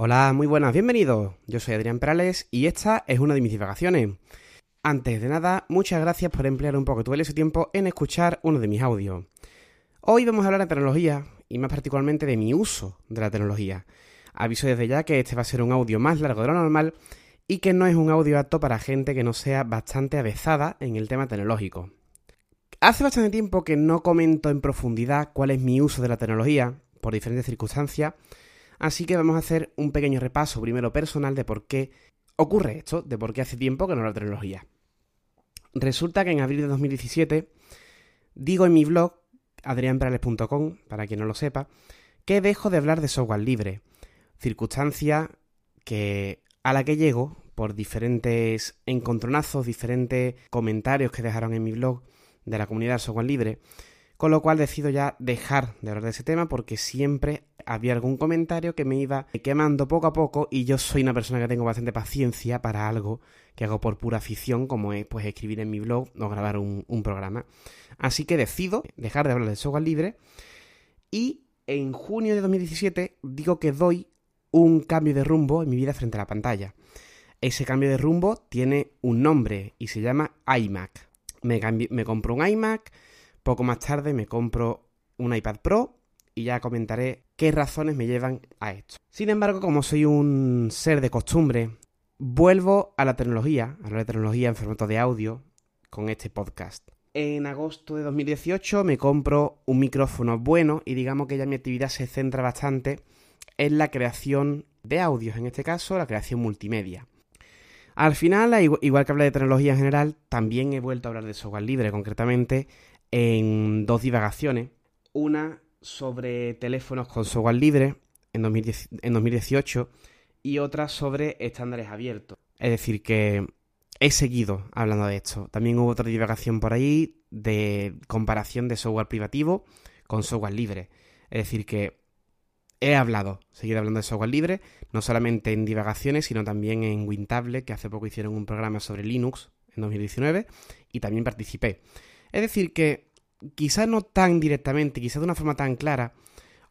Hola, muy buenas, bienvenidos. Yo soy Adrián Perales y esta es una de mis divagaciones. Antes de nada, muchas gracias por emplear un poco tu valioso tiempo en escuchar uno de mis audios. Hoy vamos a hablar de tecnología y más particularmente de mi uso de la tecnología. Aviso desde ya que este va a ser un audio más largo de lo normal y que no es un audio apto para gente que no sea bastante avezada en el tema tecnológico. Hace bastante tiempo que no comento en profundidad cuál es mi uso de la tecnología, por diferentes circunstancias, Así que vamos a hacer un pequeño repaso primero personal de por qué ocurre esto, de por qué hace tiempo que no la tecnología. Resulta que en abril de 2017 digo en mi blog, adrianperales.com, para quien no lo sepa, que dejo de hablar de software libre, circunstancia que a la que llego por diferentes encontronazos, diferentes comentarios que dejaron en mi blog de la comunidad software libre, con lo cual decido ya dejar de hablar de ese tema porque siempre había algún comentario que me iba quemando poco a poco y yo soy una persona que tengo bastante paciencia para algo que hago por pura afición como es pues escribir en mi blog o grabar un, programa. Así que decido dejar de hablar de software libre y en junio de 2017 digo que doy un cambio de rumbo en mi vida frente a la pantalla. Ese cambio de rumbo tiene un nombre y se llama iMac. Me, me compro un iMac, poco más tarde me compro un iPad Pro y ya comentaré qué razones me llevan a esto. Sin embargo, como soy un ser de costumbre, vuelvo a la tecnología, a la tecnología en formato de audio, con este podcast. En agosto de 2018 me compro un micrófono bueno y digamos que ya mi actividad se centra bastante en la creación de audios, en este caso la creación multimedia. Al final, igual que hablar de tecnología en general, también he vuelto a hablar de software libre, concretamente en dos divagaciones. Una sobre teléfonos con software libre en, 2018 y otra sobre estándares abiertos. Es decir, que he seguido hablando de esto. También hubo otra divagación por ahí de comparación de software privativo con software libre. Es decir, que he hablado, seguido hablando de software libre, no solamente en divagaciones, sino también en Wintable, que hace poco hicieron un programa sobre Linux en 2019, y también participé. Es decir, que quizás no tan directamente, quizás de una forma tan clara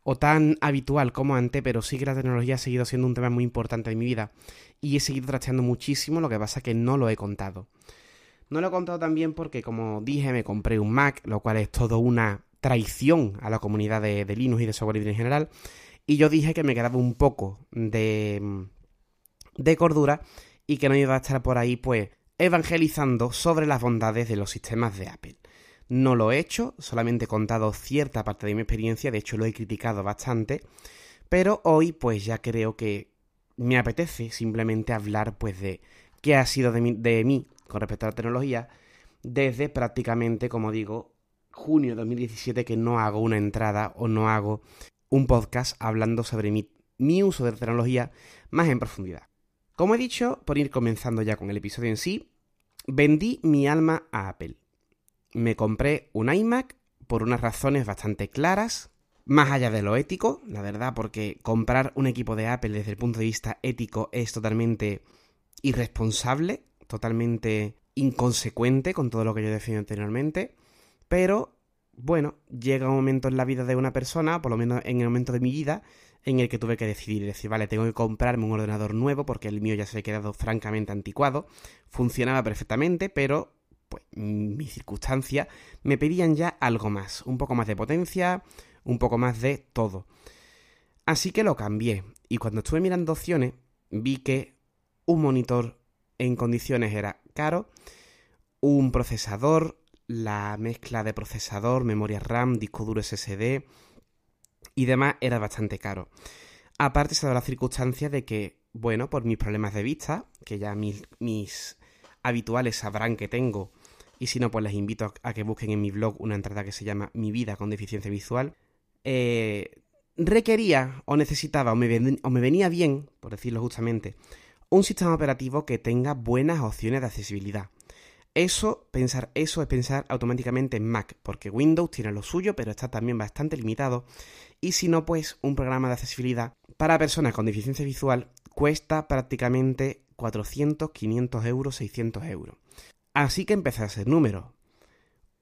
o tan habitual como antes, pero sí que la tecnología ha seguido siendo un tema muy importante en mi vida y he seguido trasteando muchísimo, lo que pasa es que no lo he contado. No lo he contado también porque, como dije, me compré un Mac, lo cual es todo una traición a la comunidad de, Linux y de software libre en general. Y yo dije que me quedaba un poco de, de cordura y que no iba a estar por ahí, pues, evangelizando sobre las bondades de los sistemas de Apple. No lo he hecho, solamente he contado cierta parte de mi experiencia, de hecho lo he criticado bastante, pero hoy pues ya creo que me apetece simplemente hablar pues de qué ha sido de mí, con respecto a la tecnología desde prácticamente, como digo, junio de 2017 que no hago una entrada o no hago un podcast hablando sobre mi, mi uso de la tecnología más en profundidad. Como he dicho, por ir comenzando ya con el episodio en sí, vendí mi alma a Apple me compré un iMac por unas razones bastante claras, más allá de lo ético, la verdad, porque comprar un equipo de Apple desde el punto de vista ético es totalmente irresponsable, totalmente inconsecuente con todo lo que yo defino anteriormente, pero bueno, llega un momento en la vida de una persona, por lo menos en el momento de mi vida, en el que tuve que decidir, decir, vale, tengo que comprarme un ordenador nuevo porque el mío ya se ha quedado francamente anticuado, funcionaba perfectamente, pero pues mis circunstancias me pedían ya algo más, un poco más de potencia, un poco más de todo. Así que lo cambié y cuando estuve mirando opciones vi que un monitor en condiciones era caro, un procesador, la mezcla de procesador, memoria RAM, disco duro SSD y demás era bastante caro. Aparte se da la circunstancia de que, bueno, por mis problemas de vista, que ya mis, mis habituales sabrán que tengo y si no, pues les invito a que busquen en mi blog una entrada que se llama Mi vida con deficiencia visual. Eh, requería o necesitaba o me, o me venía bien, por decirlo justamente, un sistema operativo que tenga buenas opciones de accesibilidad. Eso, pensar eso es pensar automáticamente en Mac, porque Windows tiene lo suyo, pero está también bastante limitado. Y si no, pues un programa de accesibilidad para personas con deficiencia visual cuesta prácticamente 400, 500 euros, 600 euros. Así que empecé a hacer números.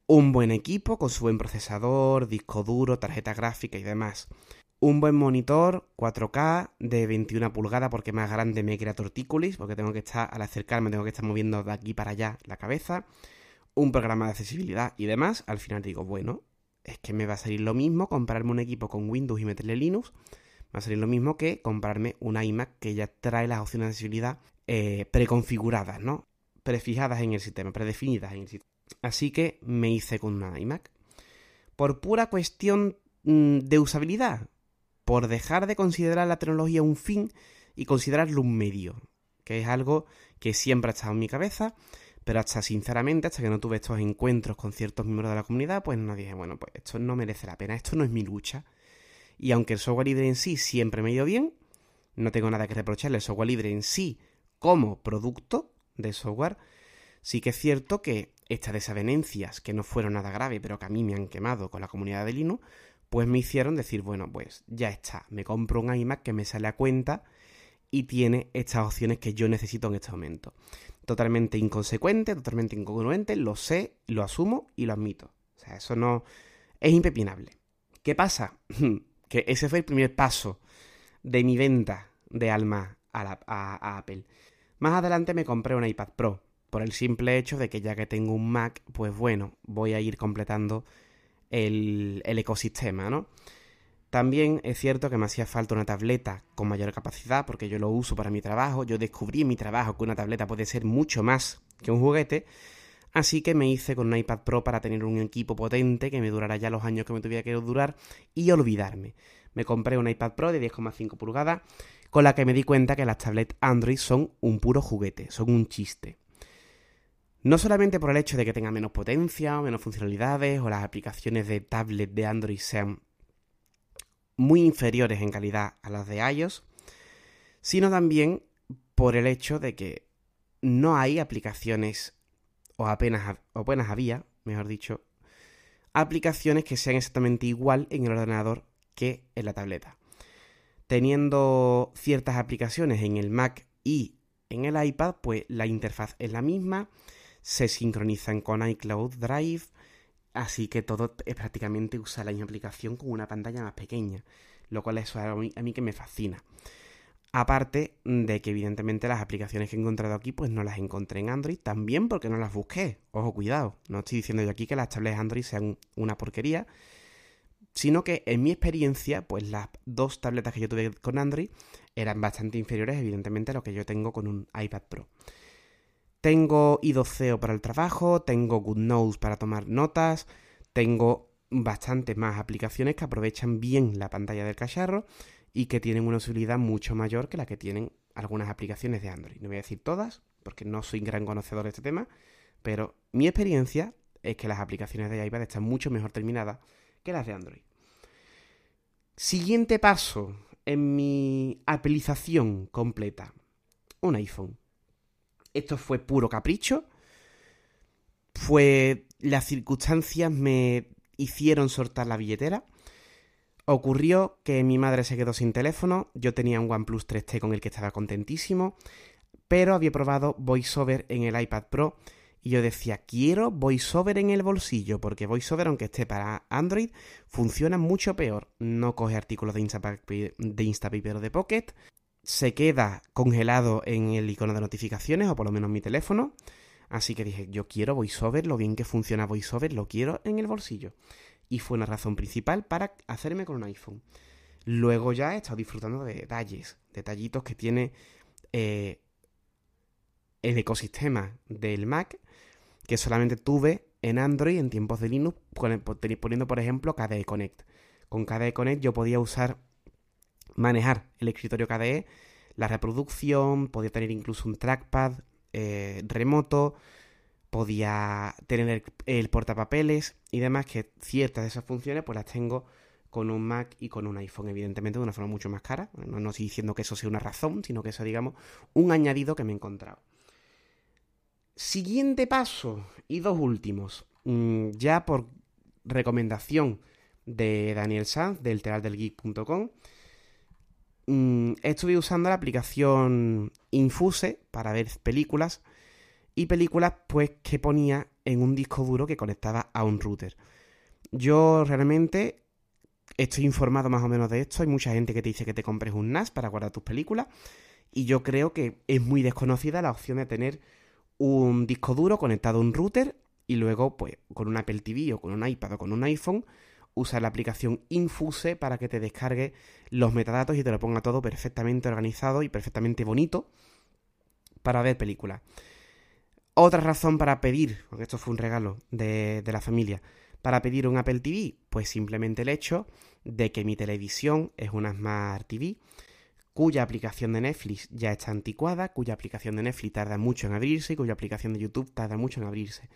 Un buen equipo con su buen procesador, disco duro, tarjeta gráfica y demás. un buen monitor 4K de 21 pulgadas porque más grande me crea tortícolis, porque tengo que estar, al acercarme, tengo que estar moviendo de aquí para allá la cabeza, un programa de accesibilidad y demás. Al final digo, bueno, es que me va a salir lo mismo comprarme un equipo con Windows y meterle Linux, va a salir lo mismo que comprarme un iMac que ya trae las opciones de accesibilidad eh, preconfiguradas, ¿no? Prefijadas en el sistema, predefinidas en el sistema. Así que me hice con una iMac. Por pura cuestión mm, de usabilidad, por dejar de considerar la tecnología un fin y considerarlo un medio, que es algo que siempre ha estado en mi cabeza, pero hasta sinceramente, hasta que no tuve estos encuentros con ciertos miembros de la comunidad, pues no dije, bueno, pues esto no merece la pena, esto no es mi lucha. Y aunque el software libre en sí siempre me ha ido bien, no tengo nada que reprocharle el software libre en sí como producto de software, sí que es cierto que estas desavenencias, que no fueron nada graves, pero que a mí me han quemado con la comunidad de Linux, pues me hicieron decir, bueno, pues ya está, me compro un iMac que me sale a cuenta y tiene estas opciones que yo necesito en este momento. Totalmente inconsecuente, totalmente incongruente, lo sé, lo asumo y lo admito. O sea, eso no es impepinable. ¿Qué pasa? que ese fue el primer paso de mi venta de alma a Apple. Más adelante me compré un iPad Pro, por el simple hecho de que ya que tengo un Mac, pues bueno, voy a ir completando el, ecosistema, ¿no? También es cierto que me hacía falta una tableta con mayor capacidad porque yo lo uso para mi trabajo. Yo descubrí en mi trabajo que una tableta puede ser mucho más que un juguete. Así que me hice con un iPad Pro para tener un equipo potente que me durara ya los años que me tuviera que durar y olvidarme. Me compré un iPad Pro de 10,5 pulgadas con la que me di cuenta que las tablets Android son un puro juguete, son un chiste. No solamente por el hecho de que tenga menos potencia menos funcionalidades o las aplicaciones de tablet de Android sean muy inferiores en calidad a las de iOS, sino también por el hecho de que no hay aplicaciones, o apenas, o apenas había, mejor dicho, aplicaciones que sean exactamente igual en el ordenador que en la tableta. Teniendo ciertas aplicaciones en el Mac y en el iPad, pues la interfaz es la misma, se sincronizan con iCloud Drive, así que todo es prácticamente usa la misma aplicación con una pantalla más pequeña, lo cual es a mí, a mí que me fascina. Aparte de que evidentemente las aplicaciones que he encontrado aquí pues no las encontré en Android, también porque no las busqué. Ojo, cuidado, no estoy diciendo yo aquí que las tablets Android sean una porquería, sino que en mi experiencia pues las dos tabletas que yo tuve con Android eran bastante inferiores evidentemente a lo que yo tengo con un iPad Pro. Tengo idoceo para el trabajo, tengo GoodNotes para tomar notas, tengo bastantes más aplicaciones que aprovechan bien la pantalla del cacharro y que tienen una utilidad mucho mayor que la que tienen algunas aplicaciones de Android. No voy a decir todas, porque no soy gran conocedor de este tema, pero mi experiencia es que las aplicaciones de iPad están mucho mejor terminadas que las de Android. Siguiente paso en mi apelización completa. Un iPhone. Esto fue puro capricho. Fue. Las circunstancias me hicieron soltar la billetera. Ocurrió que mi madre se quedó sin teléfono. Yo tenía un OnePlus 3T con el que estaba contentísimo. Pero había probado VoiceOver en el iPad Pro. Y yo decía, quiero VoiceOver en el bolsillo. Porque VoiceOver, aunque esté para Android, funciona mucho peor. No coge artículos de Instapaper de, Instapaper de Pocket se queda congelado en el icono de notificaciones, o por lo menos en mi teléfono. Así que dije, yo quiero VoiceOver, lo bien que funciona VoiceOver, lo quiero en el bolsillo. Y fue una razón principal para hacerme con un iPhone. Luego ya he estado disfrutando de detalles, detallitos que tiene eh, el ecosistema del Mac, que solamente tuve en Android en tiempos de Linux, poniendo por ejemplo KDE Connect. Con KDE Connect yo podía usar manejar el escritorio KDE, la reproducción, podía tener incluso un trackpad eh, remoto, podía tener el, portapapeles y demás, que ciertas de esas funciones pues las tengo con un Mac y con un iPhone, evidentemente de una forma mucho más cara. No, no estoy diciendo que eso sea una razón, sino que eso, digamos, un añadido que me he encontrado. Siguiente paso y dos últimos. Mm, ya por recomendación de Daniel Sanz del teatraldelgeek.com Mm, estuve usando la aplicación Infuse para ver películas y películas pues que ponía en un disco duro que conectaba a un router. Yo realmente estoy informado más o menos de esto. Hay mucha gente que te dice que te compres un NAS para guardar tus películas. Y yo creo que es muy desconocida la opción de tener un disco duro conectado a un router y luego, pues, con un Apple TV o con un iPad o con un iPhone, usar la aplicación Infuse para que te descargue los metadatos y te lo ponga todo perfectamente organizado y perfectamente bonito para ver películas. Otra razón para pedir, porque esto fue un regalo de, de la familia, para pedir un Apple TV, pues simplemente el hecho de que mi televisión es una Smart TV cuya aplicación de Netflix ya está anticuada, cuya aplicación de Netflix tarda mucho en abrirse y cuya aplicación de YouTube tarda mucho en abrirse.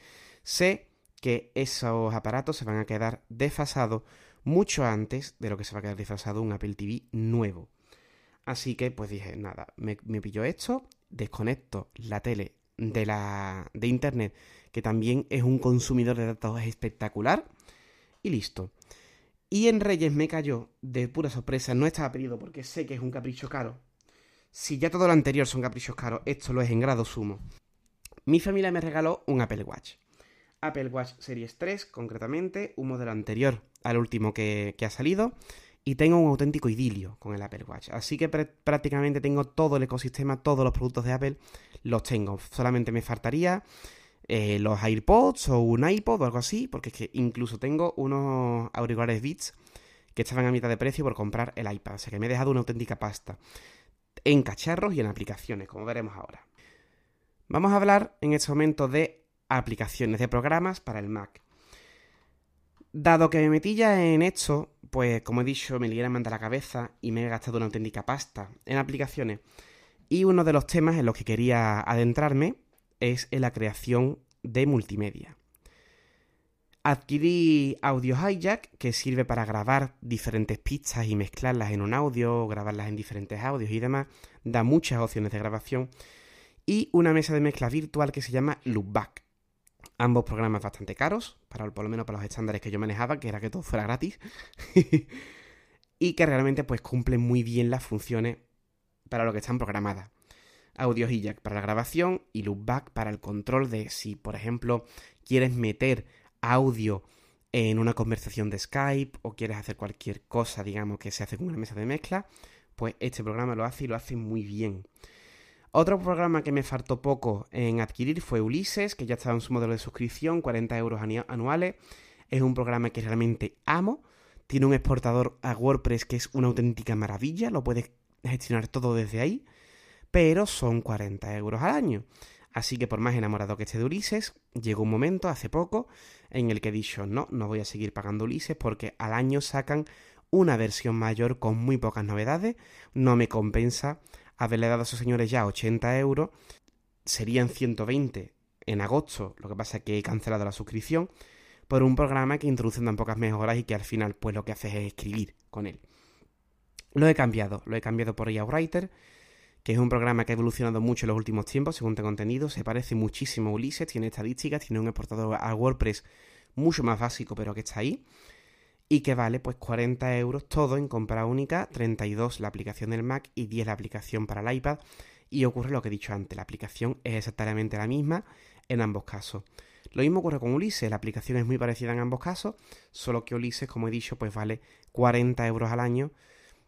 Sé que esos aparatos se van a quedar desfasados mucho antes de lo que se va a quedar desfasado un Apple TV nuevo. Así que pues dije, nada, me, me pillo esto, desconecto la tele de, la, de Internet, que también es un consumidor de datos espectacular, y listo. Y en Reyes me cayó de pura sorpresa, no estaba pedido porque sé que es un capricho caro. Si ya todo lo anterior son caprichos caros, esto lo es en grado sumo. Mi familia me regaló un Apple Watch. Apple Watch Series 3, concretamente, un modelo anterior al último que, ha salido. Y tengo un auténtico idilio con el Apple Watch. Así que prácticamente tengo todo el ecosistema, todos los productos de Apple los tengo. Solamente me faltaría eh, los AirPods o un iPod o algo así, porque es que incluso tengo unos auriculares Beats que estaban a mitad de precio por comprar el iPad. O sea que me he dejado una auténtica pasta en cacharros y en aplicaciones, como veremos ahora. Vamos a hablar en este momento de aplicaciones, de programas para el Mac. Dado que me metí ya en esto, pues como he dicho, me lié la manta a la cabeza y me he gastado una auténtica pasta en aplicaciones. Y uno de los temas en los que quería adentrarme es en la creación de multimedia. Adquirí Audio Hijack, que sirve para grabar diferentes pistas y mezclarlas en un audio, grabarlas en diferentes audios y demás. Da muchas opciones de grabación. Y una mesa de mezcla virtual que se llama Loopback. Ambos programas bastante caros, para, por lo menos para los estándares que yo manejaba, que era que todo fuera gratis. y que realmente pues cumplen muy bien las funciones para lo que están programadas. Audio Hijack para la grabación y Loopback para el control de si, por ejemplo, quieres meter audio en una conversación de Skype o quieres hacer cualquier cosa, digamos, que se hace con una mesa de mezcla, pues este programa lo hace y lo hace muy bien. Otro programa que me faltó poco en adquirir fue Ulises, que ya estaba en su modelo de suscripción, 40 euros anuales. Es un programa que realmente amo. Tiene un exportador a WordPress que es una auténtica maravilla, lo puedes gestionar todo desde ahí pero son 40 euros al año. Así que por más enamorado que esté de Ulises, llegó un momento hace poco en el que he dicho, no, no voy a seguir pagando Ulises porque al año sacan una versión mayor con muy pocas novedades, no me compensa haberle dado a esos señores ya 80 euros, serían 120 en agosto, lo que pasa es que he cancelado la suscripción, por un programa que introduce tan pocas mejoras y que al final pues lo que hace es escribir con él. Lo he cambiado, lo he cambiado por IA Writer, que es un programa que ha evolucionado mucho en los últimos tiempos, según te contenido, se parece muchísimo a Ulises, tiene estadísticas, tiene un exportador a WordPress mucho más básico, pero que está ahí, y que vale pues 40 euros todo en compra única, 32 la aplicación del Mac y 10 la aplicación para el iPad, y ocurre lo que he dicho antes, la aplicación es exactamente la misma en ambos casos. Lo mismo ocurre con Ulises, la aplicación es muy parecida en ambos casos, solo que Ulises, como he dicho, pues vale 40 euros al año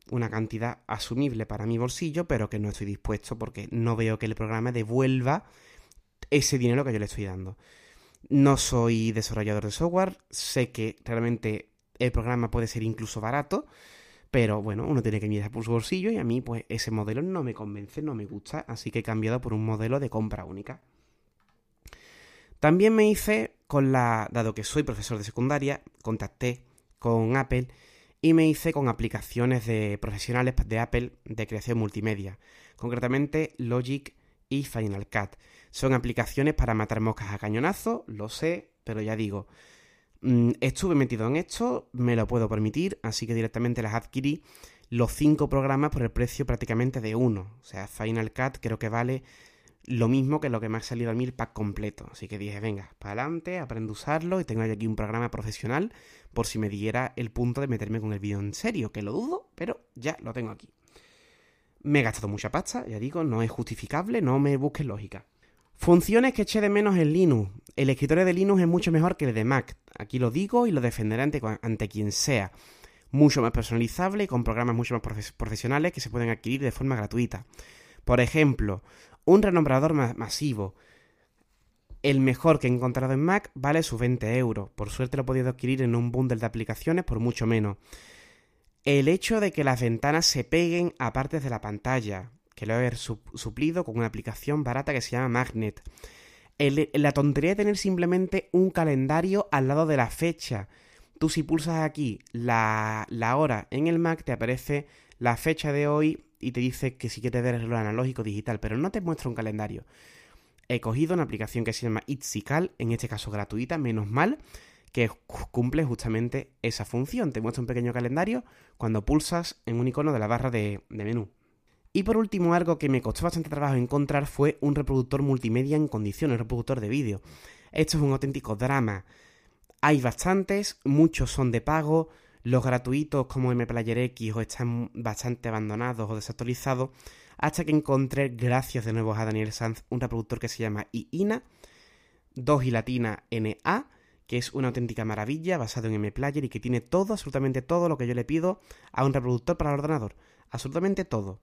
una cantidad asumible para mi bolsillo, pero que no estoy dispuesto porque no veo que el programa devuelva ese dinero que yo le estoy dando. No soy desarrollador de software, sé que realmente el programa puede ser incluso barato, pero bueno, uno tiene que mirar por su bolsillo y a mí pues ese modelo no me convence, no me gusta, así que he cambiado por un modelo de compra única. También me hice con la, dado que soy profesor de secundaria, contacté con Apple y me hice con aplicaciones de profesionales de Apple de creación multimedia, concretamente Logic y Final Cut. Son aplicaciones para matar moscas a cañonazo, lo sé, pero ya digo, mm, estuve metido en esto, me lo puedo permitir, así que directamente las adquirí los cinco programas por el precio prácticamente de uno. O sea, Final Cut creo que vale lo mismo que lo que me ha salido a mí el pack completo. Así que dije, venga, para adelante, aprendo a usarlo y tengo aquí un programa profesional por si me diera el punto de meterme con el vídeo en serio, que lo dudo, pero ya lo tengo aquí. Me he gastado mucha pasta, ya digo, no es justificable, no me busques lógica. Funciones que eché de menos en Linux. El escritorio de Linux es mucho mejor que el de Mac. Aquí lo digo y lo defenderé ante, ante quien sea. mucho más personalizable y con programas mucho más profesionales que se pueden adquirir de forma gratuita. Por ejemplo, un renombrador masivo. El mejor que he encontrado en Mac vale sus 20 euros. Por suerte lo he podido adquirir en un bundle de aplicaciones por mucho menos. El hecho de que las ventanas se peguen a partes de la pantalla, que lo he suplido con una aplicación barata que se llama Magnet. la tontería de tener simplemente un calendario al lado de la fecha. Tú si pulsas aquí la, la hora en el Mac te aparece la fecha de hoy y te dice que si quieres ver el reloj analógico digital, pero no te muestra un calendario. He cogido una aplicación que se llama Itzical, en este caso gratuita, menos mal, que cumple justamente esa función. Te muestra un pequeño calendario cuando pulsas en un icono de la barra de, de menú. Y por último, algo que me costó bastante trabajo encontrar fue un reproductor multimedia en condiciones, un reproductor de vídeo. Esto es un auténtico drama. Hay bastantes, muchos son de pago, los gratuitos como MPlayer X o están bastante abandonados o desactualizados, hasta que encontré, gracias de nuevo a Daniel Sanz, un reproductor que se llama IINA, 2 y latina NA, que es una auténtica maravilla basado en MPlayer y que tiene todo, absolutamente todo lo que yo le pido a un reproductor para el ordenador. Absolutamente todo.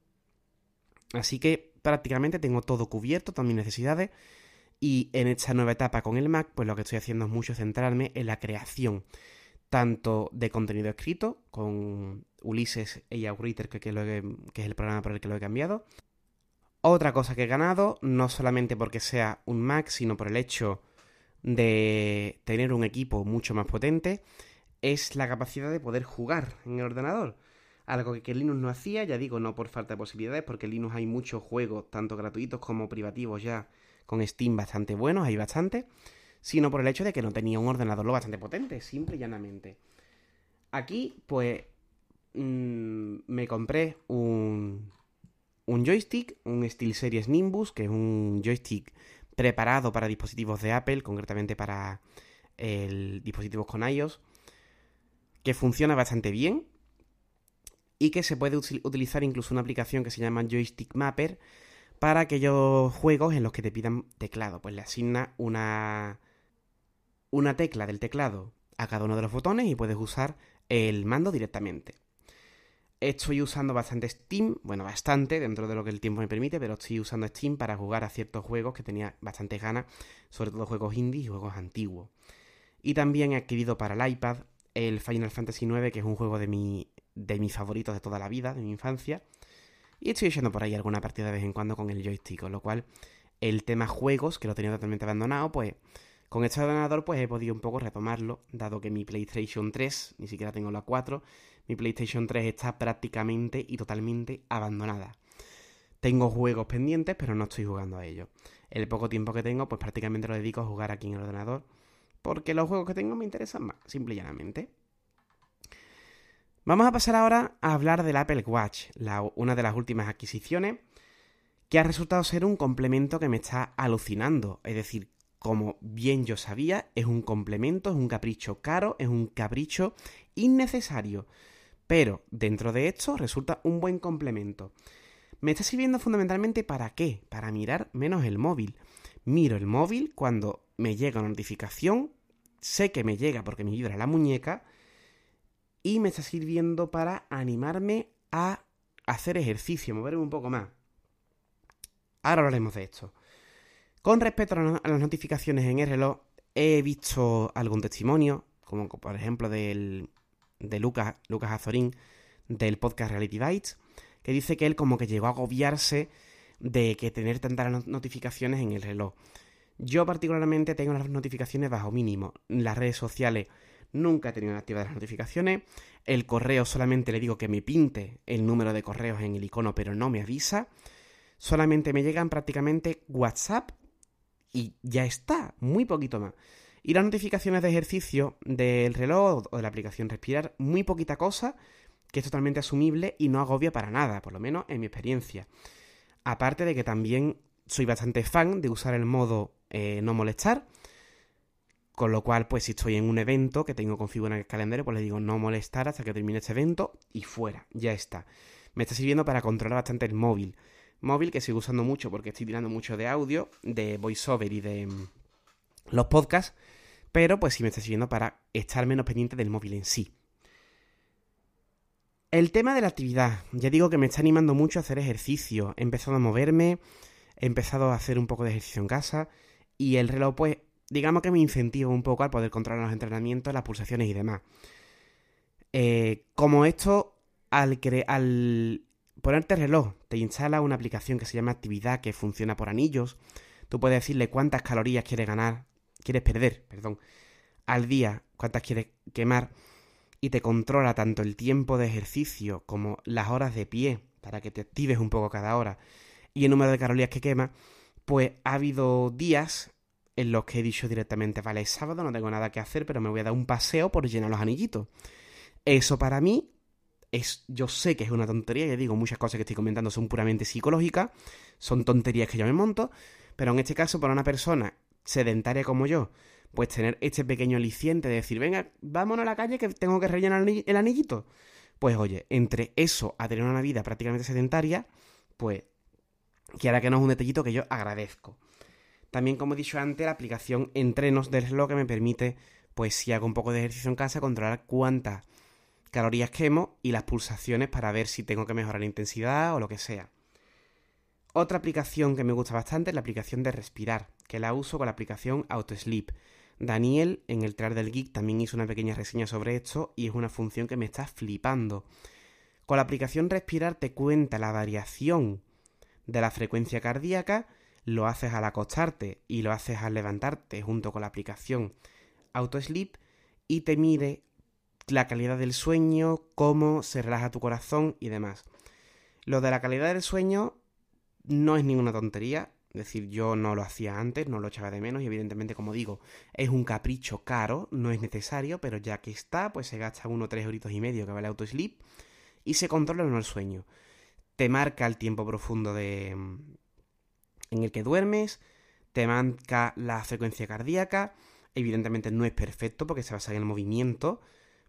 Así que prácticamente tengo todo cubierto, todas mis necesidades. Y en esta nueva etapa con el Mac, pues lo que estoy haciendo es mucho centrarme en la creación tanto de contenido escrito, con Ulises y Reader, que, que, es el programa por el que lo he cambiado. Otra cosa que he ganado, no solamente porque sea un Mac, sino por el hecho de tener un equipo mucho más potente, es la capacidad de poder jugar en el ordenador. Algo que, Linux no hacía, ya digo, no por falta de posibilidades, porque en Linux hay muchos juegos, tanto gratuitos como privativos ya, con Steam bastante buenos, hay bastante sino por el hecho de que no tenía un ordenador lo bastante potente, simple y llanamente. Aquí, pues, mm, me compré un, un joystick, un SteelSeries Nimbus, que es un joystick preparado para dispositivos de Apple, concretamente para el dispositivos con iOS, que funciona bastante bien y que se puede utilizar incluso una aplicación que se llama Joystick Mapper para aquellos juegos en los que te pidan teclado. Pues le asigna una una tecla del teclado a cada uno de los botones y puedes usar el mando directamente. Estoy usando bastante Steam, bueno, bastante dentro de lo que el tiempo me permite, pero estoy usando Steam para jugar a ciertos juegos que tenía bastante ganas, sobre todo juegos indie y juegos antiguos. Y también he adquirido para el iPad el Final Fantasy IX, que es un juego de, mi, de mis favoritos de toda la vida, de mi infancia. Y estoy echando por ahí alguna partida de vez en cuando con el joystick, con lo cual el tema juegos, que lo tenía totalmente abandonado, pues con este ordenador pues he podido un poco retomarlo, dado que mi PlayStation 3, ni siquiera tengo la 4, mi PlayStation 3 está prácticamente y totalmente abandonada. Tengo juegos pendientes, pero no estoy jugando a ellos. El poco tiempo que tengo, pues prácticamente lo dedico a jugar aquí en el ordenador, porque los juegos que tengo me interesan más, simple y llanamente. Vamos a pasar ahora a hablar del Apple Watch, una de las últimas adquisiciones, que ha resultado ser un complemento que me está alucinando. Es decir, como bien yo sabía, es un complemento, es un capricho caro, es un capricho innecesario. Pero dentro de esto resulta un buen complemento. Me está sirviendo fundamentalmente para qué? Para mirar menos el móvil. Miro el móvil cuando me llega una notificación, sé que me llega porque me vibra la muñeca, y me está sirviendo para animarme a hacer ejercicio, moverme un poco más. Ahora hablaremos de esto. Con respecto a las notificaciones en el reloj, he visto algún testimonio, como por ejemplo del, de Lucas, Lucas Azorín, del podcast Reality Bites, que dice que él como que llegó a agobiarse de que tener tantas notificaciones en el reloj. Yo particularmente tengo las notificaciones bajo mínimo. Las redes sociales nunca he tenido activadas las notificaciones. El correo solamente le digo que me pinte el número de correos en el icono, pero no me avisa. Solamente me llegan prácticamente WhatsApp y ya está, muy poquito más. Y las notificaciones de ejercicio del reloj o de la aplicación Respirar, muy poquita cosa, que es totalmente asumible y no agobia para nada, por lo menos en mi experiencia. Aparte de que también soy bastante fan de usar el modo eh, no molestar, con lo cual, pues si estoy en un evento que tengo configurado en el calendario, pues le digo no molestar hasta que termine este evento y fuera, ya está. Me está sirviendo para controlar bastante el móvil móvil que sigo usando mucho porque estoy tirando mucho de audio, de voiceover y de mm, los podcasts, pero pues sí me está sirviendo para estar menos pendiente del móvil en sí. El tema de la actividad. Ya digo que me está animando mucho a hacer ejercicio. He empezado a moverme, he empezado a hacer un poco de ejercicio en casa y el reloj, pues, digamos que me incentiva un poco al poder controlar los entrenamientos, las pulsaciones y demás. Eh, como esto, al, al ponerte el reloj, te instala una aplicación que se llama Actividad, que funciona por anillos. Tú puedes decirle cuántas calorías quieres ganar, quieres perder, perdón, al día, cuántas quieres quemar, y te controla tanto el tiempo de ejercicio como las horas de pie, para que te actives un poco cada hora, y el número de calorías que quemas, pues ha habido días en los que he dicho directamente, vale, es sábado, no tengo nada que hacer, pero me voy a dar un paseo por llenar los anillitos. Eso para mí es, yo sé que es una tontería, ya digo, muchas cosas que estoy comentando son puramente psicológicas, son tonterías que yo me monto, pero en este caso para una persona sedentaria como yo, pues tener este pequeño aliciente de decir, venga, vámonos a la calle que tengo que rellenar el anillito. Pues oye, entre eso a tener una vida prácticamente sedentaria, pues quiera que no es un detallito que yo agradezco. También, como he dicho antes, la aplicación Entrenos del reloj que me permite, pues si hago un poco de ejercicio en casa, controlar cuántas calorías quemo y las pulsaciones para ver si tengo que mejorar la intensidad o lo que sea. Otra aplicación que me gusta bastante es la aplicación de respirar, que la uso con la aplicación AutoSleep. Daniel en el Trar del Geek también hizo una pequeña reseña sobre esto y es una función que me está flipando. Con la aplicación Respirar te cuenta la variación de la frecuencia cardíaca, lo haces al acostarte y lo haces al levantarte junto con la aplicación AutoSleep y te mide la calidad del sueño, cómo se relaja tu corazón y demás. Lo de la calidad del sueño no es ninguna tontería, es decir, yo no lo hacía antes, no lo echaba de menos y evidentemente, como digo, es un capricho caro, no es necesario, pero ya que está, pues se gasta uno tres horitos y medio que vale AutoSleep y se controla no el sueño. Te marca el tiempo profundo de en el que duermes, te marca la frecuencia cardíaca, evidentemente no es perfecto porque se basa en el movimiento,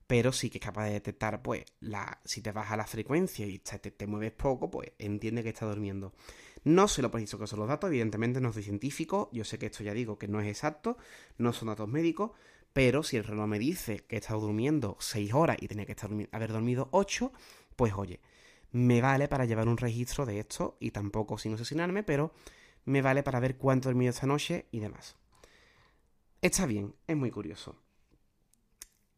pero sí que es capaz de detectar, pues, la, si te baja la frecuencia y te, te, mueves poco, pues entiende que está durmiendo. No sé lo preciso que son los datos, evidentemente no soy científico, yo sé que esto ya digo que no es exacto, no son datos médicos, pero si el reloj me dice que he estado durmiendo 6 horas y tenía que haber dormido 8, pues oye, me vale para llevar un registro de esto y tampoco sin obsesionarme, pero me vale para ver cuánto he dormido esta noche y demás. Está bien, es muy curioso.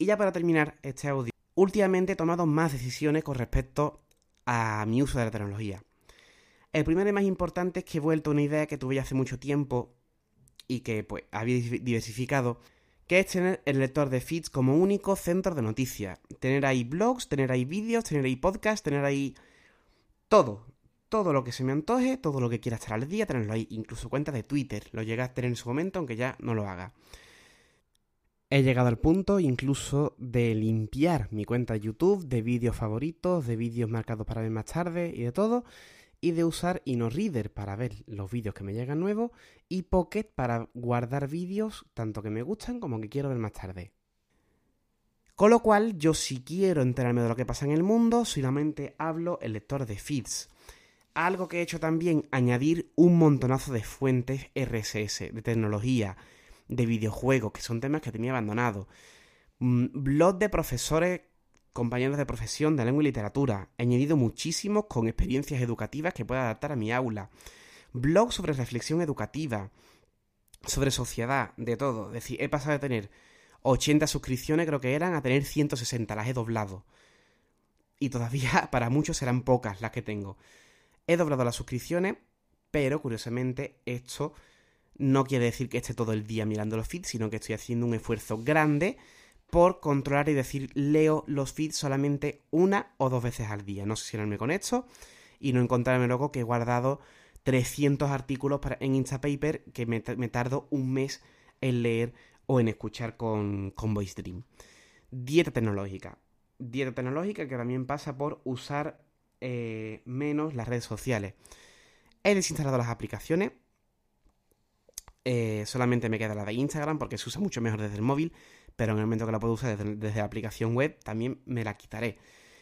Y ya para terminar este audio, últimamente he tomado más decisiones con respecto a mi uso de la tecnología. El primero y más importante es que he vuelto a una idea que tuve ya hace mucho tiempo y que pues había diversificado, que es tener el lector de feeds como único centro de noticias. Tener ahí blogs, tener ahí vídeos, tener ahí podcasts, tener ahí todo. Todo lo que se me antoje, todo lo que quiera estar al día, tenerlo ahí. Incluso cuenta de Twitter. Lo llegué a tener en su momento, aunque ya no lo haga. He llegado al punto incluso de limpiar mi cuenta de YouTube de vídeos favoritos, de vídeos marcados para ver más tarde y de todo, y de usar InnoReader para ver los vídeos que me llegan nuevos y Pocket para guardar vídeos tanto que me gustan como que quiero ver más tarde. Con lo cual, yo si quiero enterarme de lo que pasa en el mundo, solamente hablo el lector de feeds. Algo que he hecho también, añadir un montonazo de fuentes RSS, de tecnología, de videojuegos, que son temas que tenía abandonado. Mm, blog de profesores, compañeros de profesión de lengua y literatura. He añadido muchísimos con experiencias educativas que pueda adaptar a mi aula. Blog sobre reflexión educativa, sobre sociedad, de todo. Es decir, he pasado de tener 80 suscripciones, creo que eran, a tener 160, las he doblado. Y todavía para muchos serán pocas las que tengo. He doblado las suscripciones, pero curiosamente esto no quiere decir que esté todo el día mirando los feeds, sino que estoy haciendo un esfuerzo grande por controlar y decir leo los feeds solamente una o dos veces al día. No obsesionarme con esto y no encontrarme luego que he guardado 300 artículos para, en Instapaper que me, tardo un mes en leer o en escuchar con, con VoiceDream. Dieta tecnológica. Dieta tecnológica que también pasa por usar eh, menos las redes sociales. He desinstalado las aplicaciones, eh, solamente me queda la de Instagram porque se usa mucho mejor desde el móvil, pero en el momento que la puedo usar desde, la aplicación web también me la quitaré.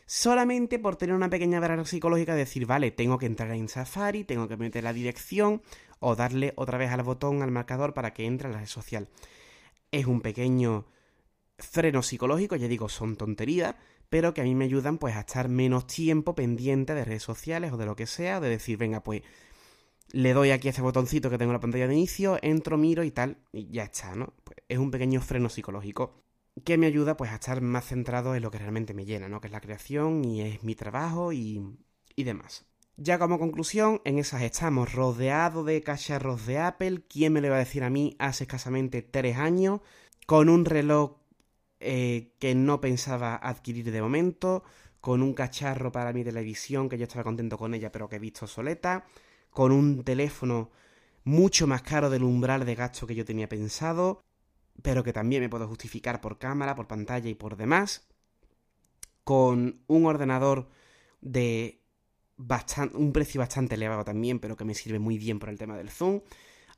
Solamente por tener una pequeña barrera psicológica de decir, vale, tengo que entrar en Safari, tengo que meter la dirección o darle otra vez al botón, al marcador para que entre a la red social. Es un pequeño freno psicológico, ya digo, son tonterías, pero que a mí me ayudan pues a estar menos tiempo pendiente de redes sociales o de lo que sea, de decir, venga, pues le doy aquí a ese botoncito que tengo en la pantalla de inicio, entro, miro y tal, y ya está, ¿no? Pues es un pequeño freno psicológico que me ayuda pues a estar más centrado en lo que realmente me llena, ¿no? Que es la creación y es mi trabajo y, y demás. Ya como conclusión, en esas estamos, rodeados de cacharros de Apple. ¿Quién me lo iba a decir a mí hace escasamente tres años? Con un reloj eh, que no pensaba adquirir de momento, con un cacharro para mi televisión que yo estaba contento con ella pero que he visto soleta, con un teléfono mucho más caro del umbral de gasto que yo tenía pensado, pero que también me puedo justificar por cámara, por pantalla y por demás, con un ordenador de un precio bastante elevado también, pero que me sirve muy bien por el tema del zoom.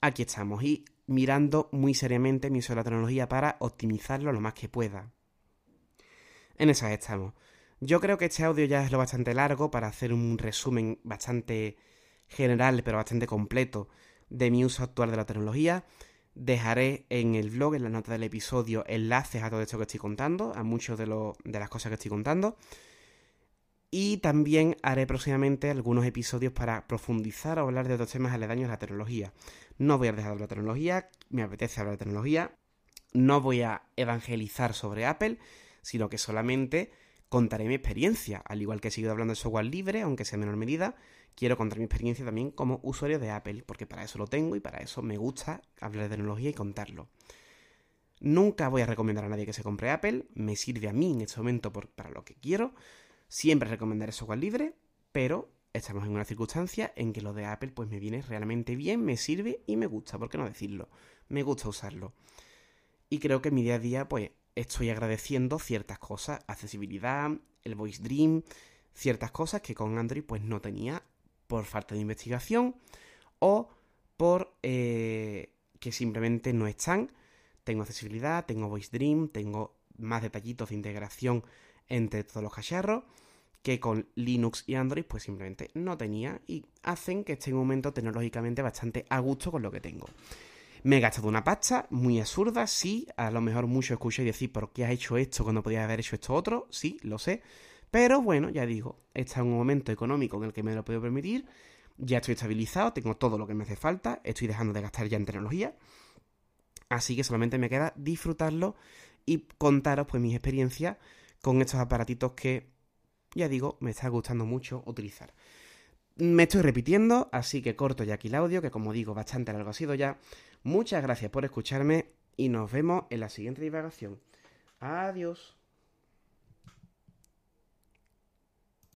Aquí estamos y mirando muy seriamente mi uso de la tecnología para optimizarlo lo más que pueda. En esas estamos. Yo creo que este audio ya es lo bastante largo para hacer un resumen bastante general, pero bastante completo de mi uso actual de la tecnología. Dejaré en el blog, en la nota del episodio, enlaces a todo esto que estoy contando, a muchas de, de las cosas que estoy contando. Y también haré próximamente algunos episodios para profundizar o hablar de otros temas aledaños a la tecnología. No voy a dejar de de tecnología, me apetece hablar de tecnología. No voy a evangelizar sobre Apple, sino que solamente contaré mi experiencia. Al igual que he seguido hablando de software libre, aunque sea en menor medida, quiero contar mi experiencia también como usuario de Apple, porque para eso lo tengo y para eso me gusta hablar de tecnología y contarlo. Nunca voy a recomendar a nadie que se compre Apple, me sirve a mí en este momento para lo que quiero. Siempre recomendaré software libre, pero estamos en una circunstancia en que lo de Apple pues me viene realmente bien, me sirve y me gusta, ¿por qué no decirlo? Me gusta usarlo. Y creo que en mi día a día pues estoy agradeciendo ciertas cosas, accesibilidad, el Voice Dream, ciertas cosas que con Android pues no tenía por falta de investigación o por eh, que simplemente no están. Tengo accesibilidad, tengo Voice Dream, tengo más detallitos de integración entre todos los cacharros que con Linux y Android pues simplemente no tenía y hacen que esté en un momento tecnológicamente bastante a gusto con lo que tengo. Me he gastado una pasta muy absurda, sí, a lo mejor mucho escuché decir, ¿por qué has hecho esto cuando podías haber hecho esto otro? Sí, lo sé. Pero bueno, ya digo, está en un momento económico en el que me lo puedo permitir, ya estoy estabilizado, tengo todo lo que me hace falta, estoy dejando de gastar ya en tecnología, así que solamente me queda disfrutarlo y contaros pues mis experiencias con estos aparatitos que, ya digo, me está gustando mucho utilizar. Me estoy repitiendo, así que corto ya aquí el audio, que como digo, bastante largo ha sido ya. Muchas gracias por escucharme y nos vemos en la siguiente divagación. Adiós.